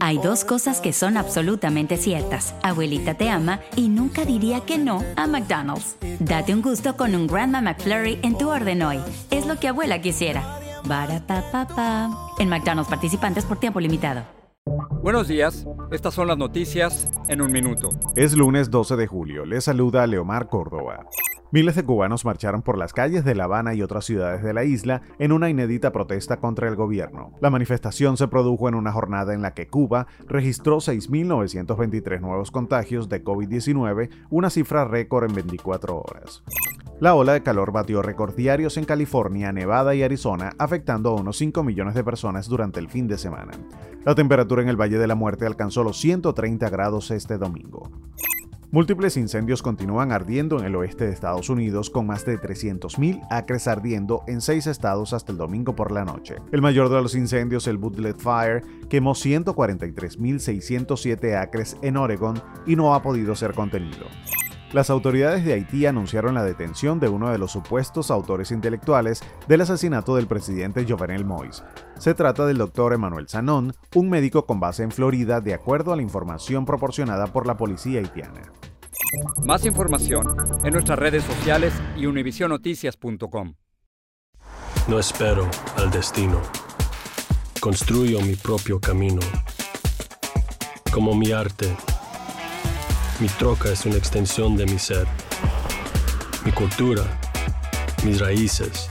Hay dos cosas que son absolutamente ciertas. Abuelita te ama y nunca diría que no a McDonald's. Date un gusto con un Grandma McFlurry en tu orden hoy. Es lo que abuela quisiera. En McDonald's participantes por tiempo limitado. Buenos días, estas son las noticias en un minuto. Es lunes 12 de julio, le saluda Leomar Córdoba. Miles de cubanos marcharon por las calles de La Habana y otras ciudades de la isla en una inédita protesta contra el gobierno. La manifestación se produjo en una jornada en la que Cuba registró 6.923 nuevos contagios de COVID-19, una cifra récord en 24 horas. La ola de calor batió récord diarios en California, Nevada y Arizona, afectando a unos 5 millones de personas durante el fin de semana. La temperatura en el Valle de la Muerte alcanzó los 130 grados este domingo. Múltiples incendios continúan ardiendo en el oeste de Estados Unidos con más de 300.000 acres ardiendo en seis estados hasta el domingo por la noche. El mayor de los incendios, el Woodlet Fire, quemó 143.607 acres en Oregon y no ha podido ser contenido. Las autoridades de Haití anunciaron la detención de uno de los supuestos autores intelectuales del asesinato del presidente Jovenel Moïse. Se trata del doctor Emmanuel Sanón, un médico con base en Florida, de acuerdo a la información proporcionada por la policía haitiana. Más información en nuestras redes sociales y univisionoticias.com. No espero al destino. Construyo mi propio camino. Como mi arte mi troca es una extensión de mi ser. Mi cultura, mis raíces,